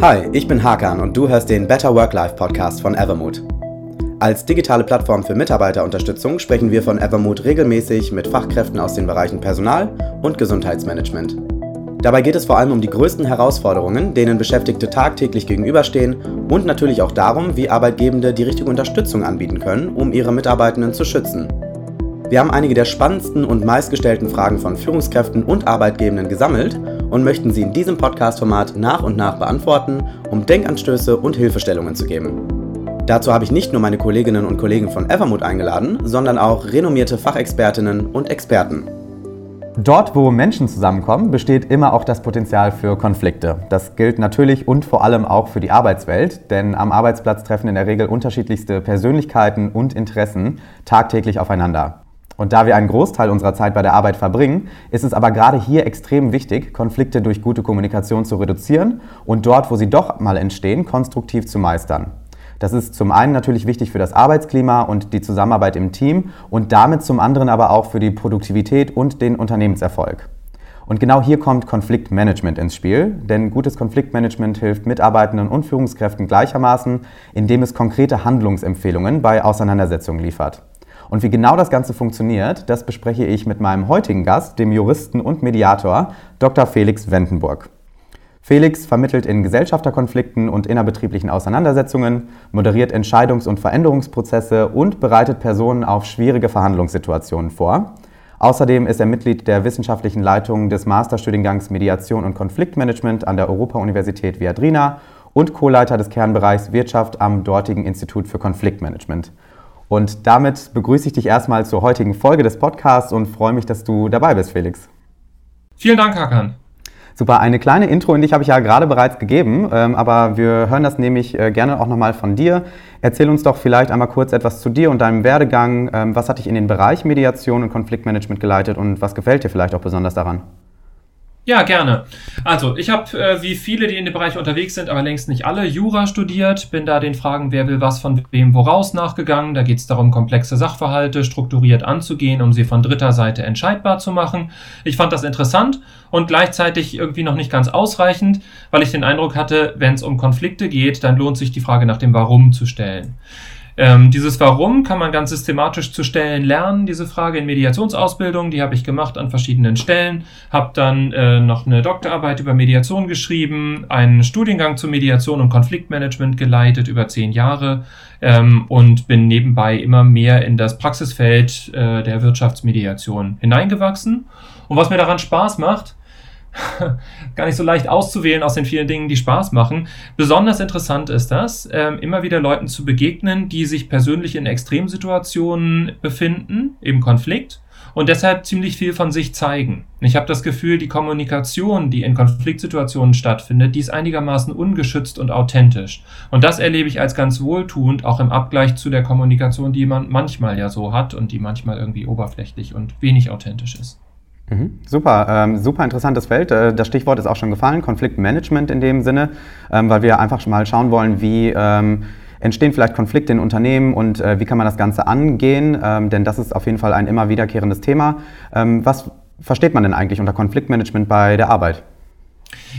Hi, ich bin Hakan und du hörst den Better Work-Life Podcast von Evermood. Als digitale Plattform für Mitarbeiterunterstützung sprechen wir von Evermood regelmäßig mit Fachkräften aus den Bereichen Personal und Gesundheitsmanagement. Dabei geht es vor allem um die größten Herausforderungen, denen Beschäftigte tagtäglich gegenüberstehen und natürlich auch darum, wie Arbeitgebende die richtige Unterstützung anbieten können, um ihre Mitarbeitenden zu schützen. Wir haben einige der spannendsten und meistgestellten Fragen von Führungskräften und Arbeitgebenden gesammelt und möchten sie in diesem Podcast-Format nach und nach beantworten, um Denkanstöße und Hilfestellungen zu geben. Dazu habe ich nicht nur meine Kolleginnen und Kollegen von Evermood eingeladen, sondern auch renommierte Fachexpertinnen und Experten. Dort, wo Menschen zusammenkommen, besteht immer auch das Potenzial für Konflikte. Das gilt natürlich und vor allem auch für die Arbeitswelt, denn am Arbeitsplatz treffen in der Regel unterschiedlichste Persönlichkeiten und Interessen tagtäglich aufeinander. Und da wir einen Großteil unserer Zeit bei der Arbeit verbringen, ist es aber gerade hier extrem wichtig, Konflikte durch gute Kommunikation zu reduzieren und dort, wo sie doch mal entstehen, konstruktiv zu meistern. Das ist zum einen natürlich wichtig für das Arbeitsklima und die Zusammenarbeit im Team und damit zum anderen aber auch für die Produktivität und den Unternehmenserfolg. Und genau hier kommt Konfliktmanagement ins Spiel, denn gutes Konfliktmanagement hilft Mitarbeitenden und Führungskräften gleichermaßen, indem es konkrete Handlungsempfehlungen bei Auseinandersetzungen liefert. Und wie genau das Ganze funktioniert, das bespreche ich mit meinem heutigen Gast, dem Juristen und Mediator Dr. Felix Wendenburg. Felix vermittelt in Gesellschafterkonflikten und innerbetrieblichen Auseinandersetzungen, moderiert Entscheidungs- und Veränderungsprozesse und bereitet Personen auf schwierige Verhandlungssituationen vor. Außerdem ist er Mitglied der wissenschaftlichen Leitung des Masterstudiengangs Mediation und Konfliktmanagement an der Europa-Universität Viadrina und Co-Leiter des Kernbereichs Wirtschaft am dortigen Institut für Konfliktmanagement. Und damit begrüße ich dich erstmal zur heutigen Folge des Podcasts und freue mich, dass du dabei bist, Felix. Vielen Dank, Hakan. Super, eine kleine Intro in dich habe ich ja gerade bereits gegeben, ähm, aber wir hören das nämlich äh, gerne auch nochmal von dir. Erzähl uns doch vielleicht einmal kurz etwas zu dir und deinem Werdegang. Ähm, was hat dich in den Bereich Mediation und Konfliktmanagement geleitet und was gefällt dir vielleicht auch besonders daran? Ja, gerne. Also, ich habe, äh, wie viele, die in dem Bereich unterwegs sind, aber längst nicht alle, Jura studiert, bin da den Fragen, wer will was von wem woraus nachgegangen. Da geht es darum, komplexe Sachverhalte strukturiert anzugehen, um sie von dritter Seite entscheidbar zu machen. Ich fand das interessant und gleichzeitig irgendwie noch nicht ganz ausreichend, weil ich den Eindruck hatte, wenn es um Konflikte geht, dann lohnt sich die Frage nach dem Warum zu stellen. Ähm, dieses Warum kann man ganz systematisch zu stellen lernen, diese Frage in Mediationsausbildung, die habe ich gemacht an verschiedenen Stellen, habe dann äh, noch eine Doktorarbeit über Mediation geschrieben, einen Studiengang zur Mediation und Konfliktmanagement geleitet über zehn Jahre ähm, und bin nebenbei immer mehr in das Praxisfeld äh, der Wirtschaftsmediation hineingewachsen. Und was mir daran Spaß macht, gar nicht so leicht auszuwählen aus den vielen Dingen, die Spaß machen. Besonders interessant ist das, ähm, immer wieder Leuten zu begegnen, die sich persönlich in Extremsituationen befinden, im Konflikt und deshalb ziemlich viel von sich zeigen. Ich habe das Gefühl, die Kommunikation, die in Konfliktsituationen stattfindet, die ist einigermaßen ungeschützt und authentisch. Und das erlebe ich als ganz wohltuend, auch im Abgleich zu der Kommunikation, die man manchmal ja so hat und die manchmal irgendwie oberflächlich und wenig authentisch ist. Mhm. Super, ähm, super interessantes Feld. Äh, das Stichwort ist auch schon gefallen, Konfliktmanagement in dem Sinne, ähm, weil wir einfach mal schauen wollen, wie ähm, entstehen vielleicht Konflikte in Unternehmen und äh, wie kann man das Ganze angehen, ähm, denn das ist auf jeden Fall ein immer wiederkehrendes Thema. Ähm, was versteht man denn eigentlich unter Konfliktmanagement bei der Arbeit?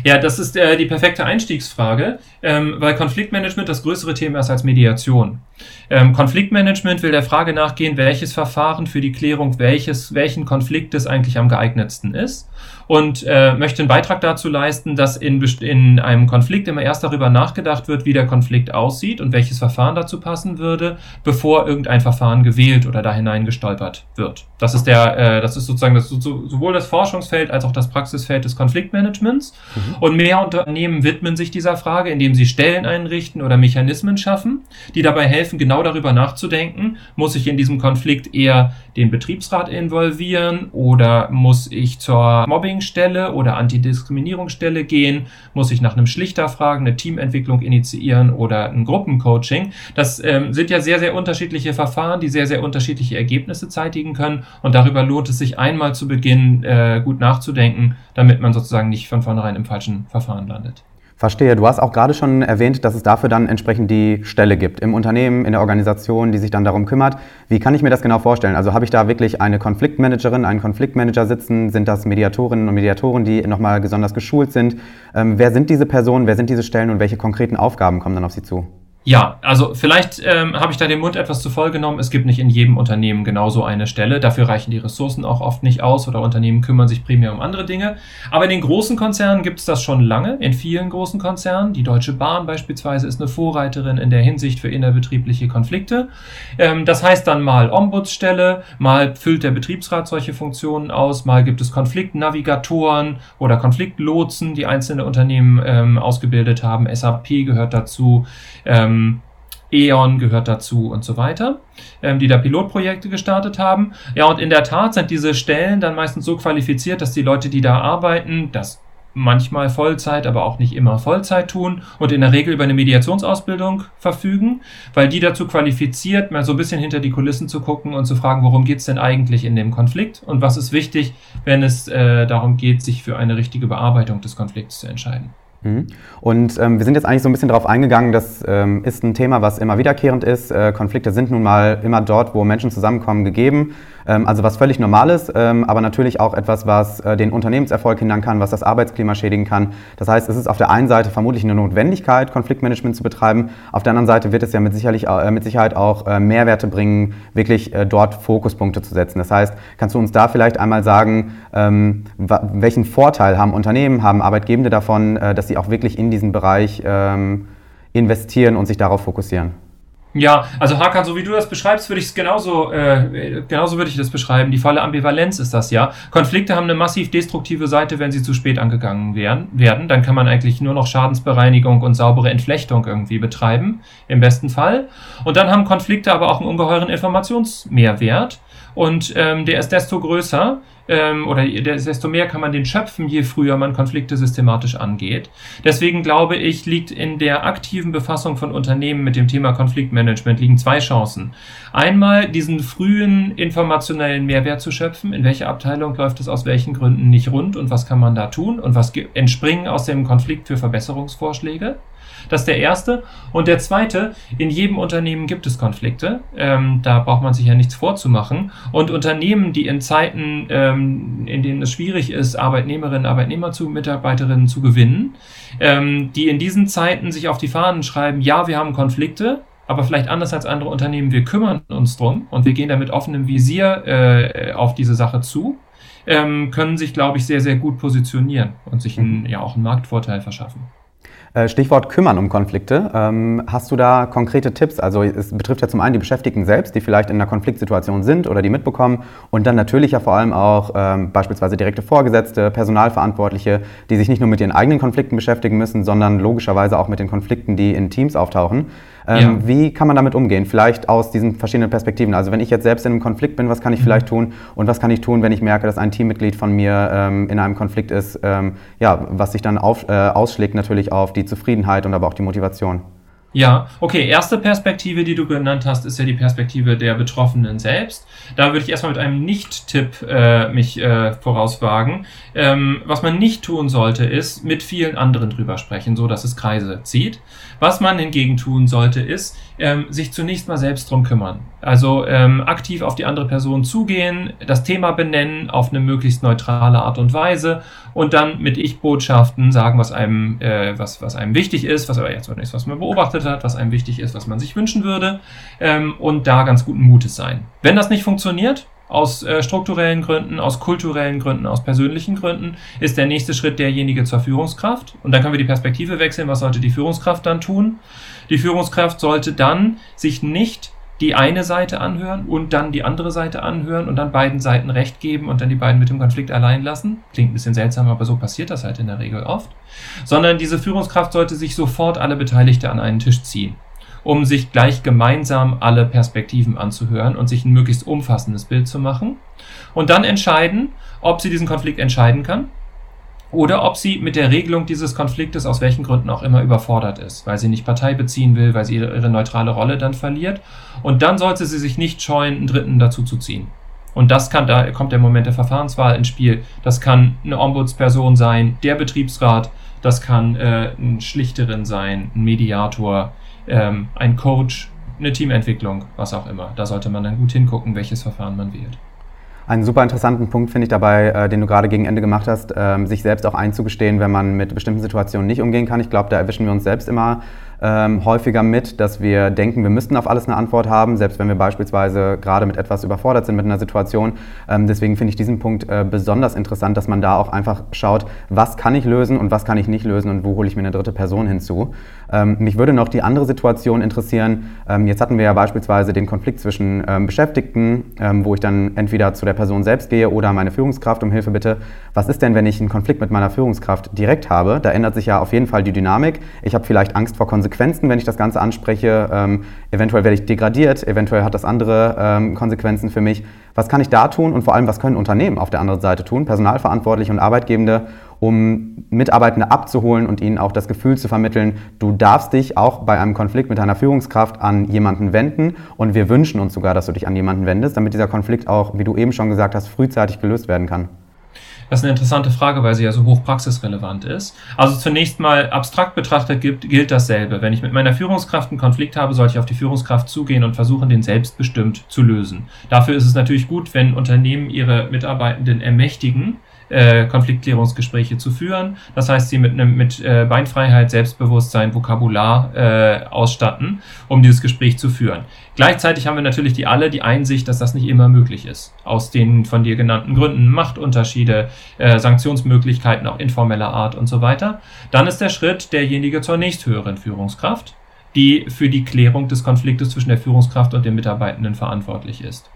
Ja, das ist äh, die perfekte Einstiegsfrage, ähm, weil Konfliktmanagement das größere Thema ist als Mediation. Ähm, Konfliktmanagement will der Frage nachgehen, welches Verfahren für die Klärung welches, welchen Konfliktes eigentlich am geeignetsten ist und äh, möchte einen Beitrag dazu leisten, dass in, in einem Konflikt immer erst darüber nachgedacht wird, wie der Konflikt aussieht und welches Verfahren dazu passen würde, bevor irgendein Verfahren gewählt oder da hineingestolpert wird. Das ist der, äh, das ist sozusagen das, sowohl das Forschungsfeld als auch das Praxisfeld des Konfliktmanagements. Mhm. Und mehr Unternehmen widmen sich dieser Frage, indem sie Stellen einrichten oder Mechanismen schaffen, die dabei helfen, genau darüber nachzudenken, muss ich in diesem Konflikt eher den Betriebsrat involvieren oder muss ich zur Mobbingstelle oder Antidiskriminierungsstelle gehen? Muss ich nach einem Schlichter fragen, eine Teamentwicklung initiieren oder ein Gruppencoaching? Das ähm, sind ja sehr, sehr unterschiedliche Verfahren, die sehr, sehr unterschiedliche Ergebnisse zeitigen können. Und darüber lohnt es sich einmal zu Beginn äh, gut nachzudenken, damit man sozusagen nicht von vornherein im falschen Verfahren landet. Verstehe. Du hast auch gerade schon erwähnt, dass es dafür dann entsprechend die Stelle gibt im Unternehmen, in der Organisation, die sich dann darum kümmert. Wie kann ich mir das genau vorstellen? Also habe ich da wirklich eine Konfliktmanagerin, einen Konfliktmanager sitzen? Sind das Mediatorinnen und Mediatoren, die nochmal besonders geschult sind? Ähm, wer sind diese Personen? Wer sind diese Stellen und welche konkreten Aufgaben kommen dann auf sie zu? Ja, also vielleicht ähm, habe ich da den Mund etwas zu voll genommen. Es gibt nicht in jedem Unternehmen genauso eine Stelle. Dafür reichen die Ressourcen auch oft nicht aus oder Unternehmen kümmern sich primär um andere Dinge. Aber in den großen Konzernen gibt es das schon lange, in vielen großen Konzernen. Die Deutsche Bahn beispielsweise ist eine Vorreiterin in der Hinsicht für innerbetriebliche Konflikte. Ähm, das heißt dann mal Ombudsstelle, mal füllt der Betriebsrat solche Funktionen aus, mal gibt es Konfliktnavigatoren oder Konfliktlotsen, die einzelne Unternehmen ähm, ausgebildet haben. SAP gehört dazu. Ähm, ähm, E.ON gehört dazu und so weiter, ähm, die da Pilotprojekte gestartet haben. Ja, und in der Tat sind diese Stellen dann meistens so qualifiziert, dass die Leute, die da arbeiten, das manchmal Vollzeit, aber auch nicht immer Vollzeit tun und in der Regel über eine Mediationsausbildung verfügen, weil die dazu qualifiziert, mal so ein bisschen hinter die Kulissen zu gucken und zu fragen, worum geht's denn eigentlich in dem Konflikt und was ist wichtig, wenn es äh, darum geht, sich für eine richtige Bearbeitung des Konflikts zu entscheiden. Mhm. Und ähm, wir sind jetzt eigentlich so ein bisschen darauf eingegangen, das ähm, ist ein Thema, was immer wiederkehrend ist. Äh, Konflikte sind nun mal immer dort, wo Menschen zusammenkommen, gegeben. Ähm, also was völlig Normales, ähm, aber natürlich auch etwas, was äh, den Unternehmenserfolg hindern kann, was das Arbeitsklima schädigen kann. Das heißt, es ist auf der einen Seite vermutlich eine Notwendigkeit, Konfliktmanagement zu betreiben. Auf der anderen Seite wird es ja mit, sicherlich, äh, mit Sicherheit auch äh, Mehrwerte bringen, wirklich äh, dort Fokuspunkte zu setzen. Das heißt, kannst du uns da vielleicht einmal sagen, ähm, welchen Vorteil haben Unternehmen, haben Arbeitgebende davon, äh, sie auch wirklich in diesen Bereich ähm, investieren und sich darauf fokussieren? Ja, also Hakan, so wie du das beschreibst, würde ich es genauso, äh, genauso würde ich das beschreiben. Die volle Ambivalenz ist das ja. Konflikte haben eine massiv destruktive Seite, wenn sie zu spät angegangen werden. werden. Dann kann man eigentlich nur noch Schadensbereinigung und saubere Entflechtung irgendwie betreiben, im besten Fall. Und dann haben Konflikte aber auch einen ungeheuren Informationsmehrwert. Und ähm, der ist desto größer, ähm, oder desto mehr kann man den schöpfen, je früher man Konflikte systematisch angeht. Deswegen glaube ich, liegt in der aktiven Befassung von Unternehmen mit dem Thema Konfliktmanagement liegen zwei Chancen. Einmal diesen frühen informationellen Mehrwert zu schöpfen, in welcher Abteilung läuft es aus welchen Gründen nicht rund und was kann man da tun und was entspringen aus dem Konflikt für Verbesserungsvorschläge. Das ist der erste. Und der zweite, in jedem Unternehmen gibt es Konflikte. Ähm, da braucht man sich ja nichts vorzumachen. Und Unternehmen, die in Zeiten, ähm, in denen es schwierig ist, Arbeitnehmerinnen, Arbeitnehmer zu, Mitarbeiterinnen zu gewinnen, ähm, die in diesen Zeiten sich auf die Fahnen schreiben, ja, wir haben Konflikte, aber vielleicht anders als andere Unternehmen, wir kümmern uns drum und wir gehen da mit offenem Visier äh, auf diese Sache zu, ähm, können sich, glaube ich, sehr, sehr gut positionieren und sich einen, ja auch einen Marktvorteil verschaffen. Äh, Stichwort kümmern um Konflikte. Ähm, hast du da konkrete Tipps? Also es betrifft ja zum einen die Beschäftigten selbst, die vielleicht in einer Konfliktsituation sind oder die mitbekommen und dann natürlich ja vor allem auch ähm, beispielsweise direkte Vorgesetzte, Personalverantwortliche, die sich nicht nur mit ihren eigenen Konflikten beschäftigen müssen, sondern logischerweise auch mit den Konflikten, die in Teams auftauchen. Ähm, ja. Wie kann man damit umgehen? Vielleicht aus diesen verschiedenen Perspektiven. Also wenn ich jetzt selbst in einem Konflikt bin, was kann ich mhm. vielleicht tun? Und was kann ich tun, wenn ich merke, dass ein Teammitglied von mir ähm, in einem Konflikt ist, ja, was sich dann auf, äh, ausschlägt natürlich auf die Zufriedenheit und aber auch die Motivation? Ja, okay. Erste Perspektive, die du genannt hast, ist ja die Perspektive der Betroffenen selbst. Da würde ich erstmal mit einem Nicht-Tipp äh, mich äh, vorauswagen. Ähm, was man nicht tun sollte, ist mit vielen anderen drüber sprechen, so dass es Kreise zieht. Was man hingegen tun sollte, ist ähm, sich zunächst mal selbst drum kümmern. Also ähm, aktiv auf die andere Person zugehen, das Thema benennen auf eine möglichst neutrale Art und Weise und dann mit Ich-Botschaften sagen, was einem, äh, was, was einem wichtig ist, was aber jetzt zunächst, was man beobachtet hat, was einem wichtig ist, was man sich wünschen würde ähm, und da ganz guten Mutes sein. Wenn das nicht funktioniert, aus äh, strukturellen Gründen, aus kulturellen Gründen, aus persönlichen Gründen, ist der nächste Schritt derjenige zur Führungskraft. Und dann können wir die Perspektive wechseln. Was sollte die Führungskraft dann tun? Die Führungskraft sollte dann sich nicht die eine Seite anhören und dann die andere Seite anhören und dann beiden Seiten Recht geben und dann die beiden mit dem Konflikt allein lassen. Klingt ein bisschen seltsam, aber so passiert das halt in der Regel oft. Sondern diese Führungskraft sollte sich sofort alle Beteiligte an einen Tisch ziehen, um sich gleich gemeinsam alle Perspektiven anzuhören und sich ein möglichst umfassendes Bild zu machen. Und dann entscheiden, ob sie diesen Konflikt entscheiden kann oder ob sie mit der Regelung dieses Konfliktes aus welchen Gründen auch immer überfordert ist, weil sie nicht Partei beziehen will, weil sie ihre, ihre neutrale Rolle dann verliert. Und dann sollte sie sich nicht scheuen, einen Dritten dazu zu ziehen. Und das kann, da kommt der Moment der Verfahrenswahl ins Spiel. Das kann eine Ombudsperson sein, der Betriebsrat, Das kann äh, ein Schlichterin sein, ein Mediator, ähm, ein Coach, eine Teamentwicklung, was auch immer. Da sollte man dann gut hingucken, welches Verfahren man wählt. Einen super interessanten Punkt finde ich dabei, äh, den du gerade gegen Ende gemacht hast, äh, sich selbst auch einzugestehen, wenn man mit bestimmten Situationen nicht umgehen kann. Ich glaube, da erwischen wir uns selbst immer ähm, häufiger mit, dass wir denken, wir müssten auf alles eine Antwort haben, selbst wenn wir beispielsweise gerade mit etwas überfordert sind mit einer Situation. Ähm, deswegen finde ich diesen Punkt äh, besonders interessant, dass man da auch einfach schaut, was kann ich lösen und was kann ich nicht lösen und wo hole ich mir eine dritte Person hinzu. Ähm, mich würde noch die andere Situation interessieren. Ähm, jetzt hatten wir ja beispielsweise den Konflikt zwischen ähm, Beschäftigten, ähm, wo ich dann entweder zu der Person selbst gehe oder meine Führungskraft um Hilfe bitte. Was ist denn, wenn ich einen Konflikt mit meiner Führungskraft direkt habe? Da ändert sich ja auf jeden Fall die Dynamik. Ich habe vielleicht Angst vor Konsequenzen Konsequenzen, wenn ich das Ganze anspreche. Ähm, eventuell werde ich degradiert, eventuell hat das andere ähm, Konsequenzen für mich. Was kann ich da tun und vor allem, was können Unternehmen auf der anderen Seite tun, Personalverantwortliche und Arbeitgebende, um Mitarbeitende abzuholen und ihnen auch das Gefühl zu vermitteln, du darfst dich auch bei einem Konflikt mit deiner Führungskraft an jemanden wenden und wir wünschen uns sogar, dass du dich an jemanden wendest, damit dieser Konflikt auch, wie du eben schon gesagt hast, frühzeitig gelöst werden kann. Das ist eine interessante Frage, weil sie ja so hoch praxisrelevant ist. Also zunächst mal abstrakt betrachtet gilt, gilt dasselbe. Wenn ich mit meiner Führungskraft einen Konflikt habe, sollte ich auf die Führungskraft zugehen und versuchen, den selbstbestimmt zu lösen. Dafür ist es natürlich gut, wenn Unternehmen ihre Mitarbeitenden ermächtigen, äh, Konfliktklärungsgespräche zu führen. Das heißt, sie mit einem mit äh, Beinfreiheit, Selbstbewusstsein, Vokabular äh, ausstatten, um dieses Gespräch zu führen. Gleichzeitig haben wir natürlich die alle die Einsicht, dass das nicht immer möglich ist. Aus den von dir genannten Gründen, Machtunterschiede, äh, Sanktionsmöglichkeiten auch informeller Art und so weiter. Dann ist der Schritt derjenige zur nächsthöheren Führungskraft, die für die Klärung des Konfliktes zwischen der Führungskraft und dem Mitarbeitenden verantwortlich ist.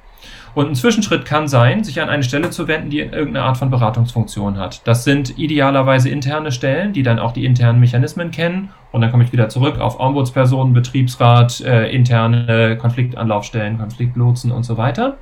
Und ein Zwischenschritt kann sein, sich an eine Stelle zu wenden, die irgendeine Art von Beratungsfunktion hat. Das sind idealerweise interne Stellen, die dann auch die internen Mechanismen kennen. Und dann komme ich wieder zurück auf Ombudspersonen, Betriebsrat, äh, interne Konfliktanlaufstellen, Konfliktlotsen und so weiter.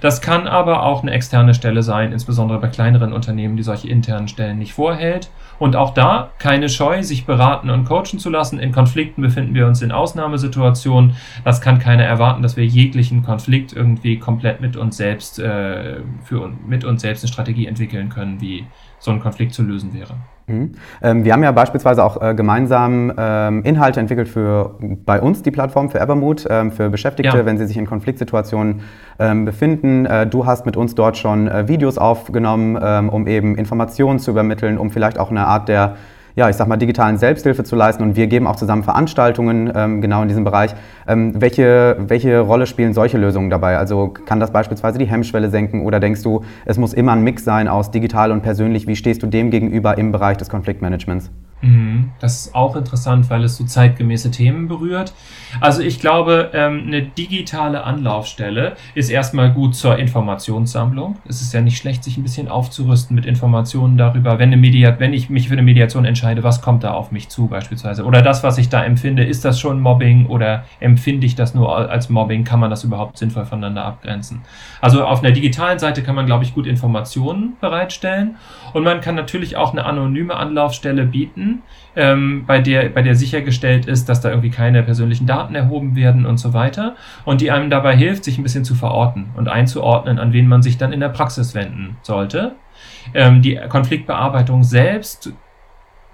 Das kann aber auch eine externe Stelle sein, insbesondere bei kleineren Unternehmen, die solche internen Stellen nicht vorhält. Und auch da keine Scheu, sich beraten und coachen zu lassen. In Konflikten befinden wir uns in Ausnahmesituationen. Das kann keiner erwarten, dass wir jeglichen Konflikt irgendwie komplett mit uns selbst äh, für mit uns selbst eine Strategie entwickeln können, wie so ein Konflikt zu lösen wäre. Mhm. Ähm, wir haben ja beispielsweise auch äh, gemeinsam ähm, Inhalte entwickelt für bei uns die Plattform für Evermood, ähm, für Beschäftigte, ja. wenn sie sich in Konfliktsituationen ähm, befinden. Äh, du hast mit uns dort schon äh, Videos aufgenommen, ähm, um eben Informationen zu übermitteln, um vielleicht auch eine Art der ja, ich sag mal, digitalen Selbsthilfe zu leisten. Und wir geben auch zusammen Veranstaltungen ähm, genau in diesem Bereich. Ähm, welche, welche Rolle spielen solche Lösungen dabei? Also kann das beispielsweise die Hemmschwelle senken oder denkst du, es muss immer ein Mix sein aus digital und persönlich? Wie stehst du dem gegenüber im Bereich des Konfliktmanagements? Mhm. Das ist auch interessant, weil es so zeitgemäße Themen berührt. Also ich glaube, ähm, eine digitale Anlaufstelle ist erstmal gut zur Informationssammlung. Es ist ja nicht schlecht, sich ein bisschen aufzurüsten mit Informationen darüber, wenn, eine Mediat wenn ich mich für eine Mediation entscheide, was kommt da auf mich zu beispielsweise. Oder das, was ich da empfinde, ist das schon Mobbing oder empfinde ich das nur als Mobbing? Kann man das überhaupt sinnvoll voneinander abgrenzen? Also auf einer digitalen Seite kann man, glaube ich, gut Informationen bereitstellen. Und man kann natürlich auch eine anonyme Anlaufstelle bieten ähm, bei, der, bei der sichergestellt ist, dass da irgendwie keine persönlichen Daten erhoben werden und so weiter. Und die einem dabei hilft, sich ein bisschen zu verorten und einzuordnen, an wen man sich dann in der Praxis wenden sollte. Ähm, die Konfliktbearbeitung selbst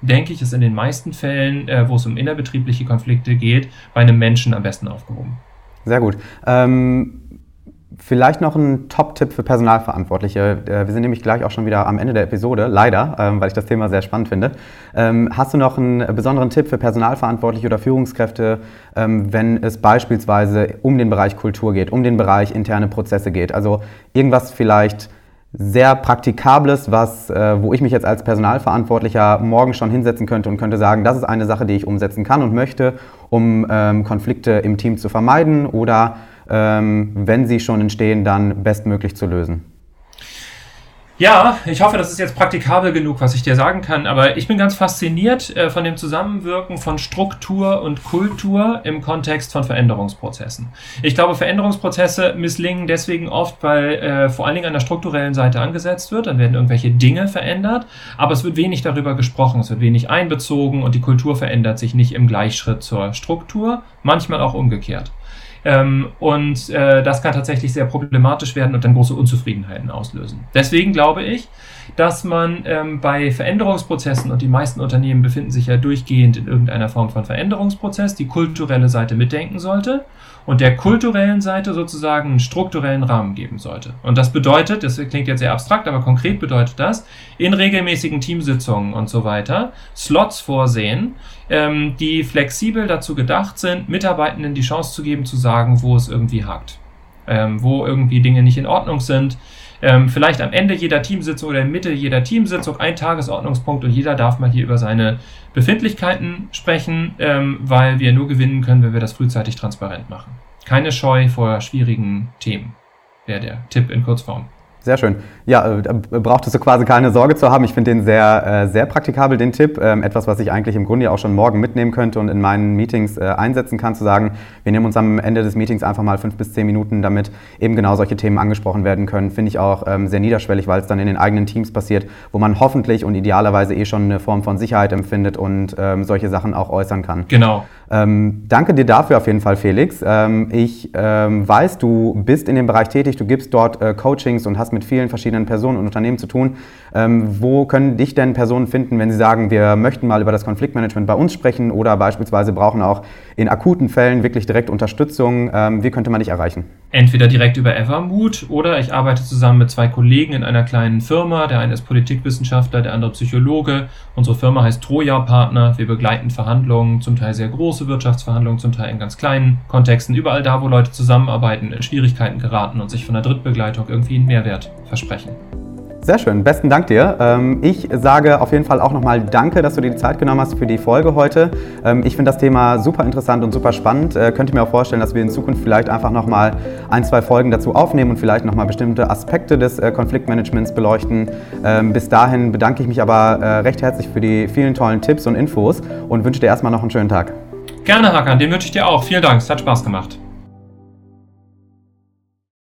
denke ich, ist in den meisten Fällen, äh, wo es um innerbetriebliche Konflikte geht, bei einem Menschen am besten aufgehoben. Sehr gut. Ähm Vielleicht noch ein Top-Tipp für Personalverantwortliche. Äh, wir sind nämlich gleich auch schon wieder am Ende der Episode, leider, ähm, weil ich das Thema sehr spannend finde. Ähm, hast du noch einen besonderen Tipp für Personalverantwortliche oder Führungskräfte, ähm, wenn es beispielsweise um den Bereich Kultur geht, um den Bereich interne Prozesse geht? Also irgendwas vielleicht sehr Praktikables, was, äh, wo ich mich jetzt als Personalverantwortlicher morgen schon hinsetzen könnte und könnte sagen, das ist eine Sache, die ich umsetzen kann und möchte, um Konflikte im Team zu vermeiden oder wenn sie schon entstehen, dann bestmöglich zu lösen. Ja, ich hoffe, das ist jetzt praktikabel genug, was ich dir sagen kann. Aber ich bin ganz fasziniert äh, von dem Zusammenwirken von Struktur und Kultur im Kontext von Veränderungsprozessen. Ich glaube, Veränderungsprozesse misslingen deswegen oft, weil äh, vor allen Dingen an der strukturellen Seite angesetzt wird. Dann werden irgendwelche Dinge verändert, aber es wird wenig darüber gesprochen, es wird wenig einbezogen und die Kultur verändert sich nicht im Gleichschritt zur Struktur, manchmal auch umgekehrt. Ähm, und äh, das kann tatsächlich sehr problematisch werden und dann große Unzufriedenheiten auslösen. Deswegen glaube ich, dass man ähm, bei Veränderungsprozessen, und die meisten Unternehmen befinden sich ja durchgehend in irgendeiner Form von Veränderungsprozess, die kulturelle Seite mitdenken sollte und der kulturellen Seite sozusagen einen strukturellen Rahmen geben sollte. Und das bedeutet, das klingt jetzt sehr abstrakt, aber konkret bedeutet das, in regelmäßigen Teamsitzungen und so weiter Slots vorsehen, ähm, die flexibel dazu gedacht sind, Mitarbeitenden die Chance zu geben, zu sagen, wo es irgendwie hakt, ähm, wo irgendwie Dinge nicht in Ordnung sind. Ähm, vielleicht am Ende jeder Teamsitzung oder in Mitte jeder Teamsitzung ein Tagesordnungspunkt und jeder darf mal hier über seine Befindlichkeiten sprechen, ähm, weil wir nur gewinnen können, wenn wir das frühzeitig transparent machen. Keine Scheu vor schwierigen Themen, wäre der Tipp in Kurzform. Sehr schön. Ja, äh, brauchtest du quasi keine Sorge zu haben. Ich finde den sehr, äh, sehr praktikabel, den Tipp. Ähm, etwas, was ich eigentlich im Grunde auch schon morgen mitnehmen könnte und in meinen Meetings äh, einsetzen kann, zu sagen, wir nehmen uns am Ende des Meetings einfach mal fünf bis zehn Minuten, damit eben genau solche Themen angesprochen werden können. Finde ich auch ähm, sehr niederschwellig, weil es dann in den eigenen Teams passiert, wo man hoffentlich und idealerweise eh schon eine Form von Sicherheit empfindet und ähm, solche Sachen auch äußern kann. Genau. Ähm, danke dir dafür auf jeden Fall, Felix. Ähm, ich ähm, weiß, du bist in dem Bereich tätig, du gibst dort äh, Coachings und hast mit vielen verschiedenen Personen und Unternehmen zu tun. Ähm, wo können dich denn Personen finden, wenn sie sagen, wir möchten mal über das Konfliktmanagement bei uns sprechen oder beispielsweise brauchen auch in akuten Fällen wirklich direkt Unterstützung? Ähm, wie könnte man dich erreichen? Entweder direkt über Evermood oder ich arbeite zusammen mit zwei Kollegen in einer kleinen Firma. Der eine ist Politikwissenschaftler, der andere Psychologe. Unsere Firma heißt Troja Partner. Wir begleiten Verhandlungen, zum Teil sehr große Wirtschaftsverhandlungen, zum Teil in ganz kleinen Kontexten. Überall da, wo Leute zusammenarbeiten, in Schwierigkeiten geraten und sich von der Drittbegleitung irgendwie einen Mehrwert versprechen. Sehr schön, besten Dank dir. Ähm, ich sage auf jeden Fall auch nochmal Danke, dass du dir die Zeit genommen hast für die Folge heute. Ähm, ich finde das Thema super interessant und super spannend. Äh, könnte mir auch vorstellen, dass wir in Zukunft vielleicht einfach nochmal ein, zwei Folgen dazu aufnehmen und vielleicht nochmal bestimmte Aspekte des äh, Konfliktmanagements beleuchten. Ähm, bis dahin bedanke ich mich aber äh, recht herzlich für die vielen tollen Tipps und Infos und wünsche dir erstmal noch einen schönen Tag. Gerne, Hakan, den wünsche ich dir auch. Vielen Dank, es hat Spaß gemacht.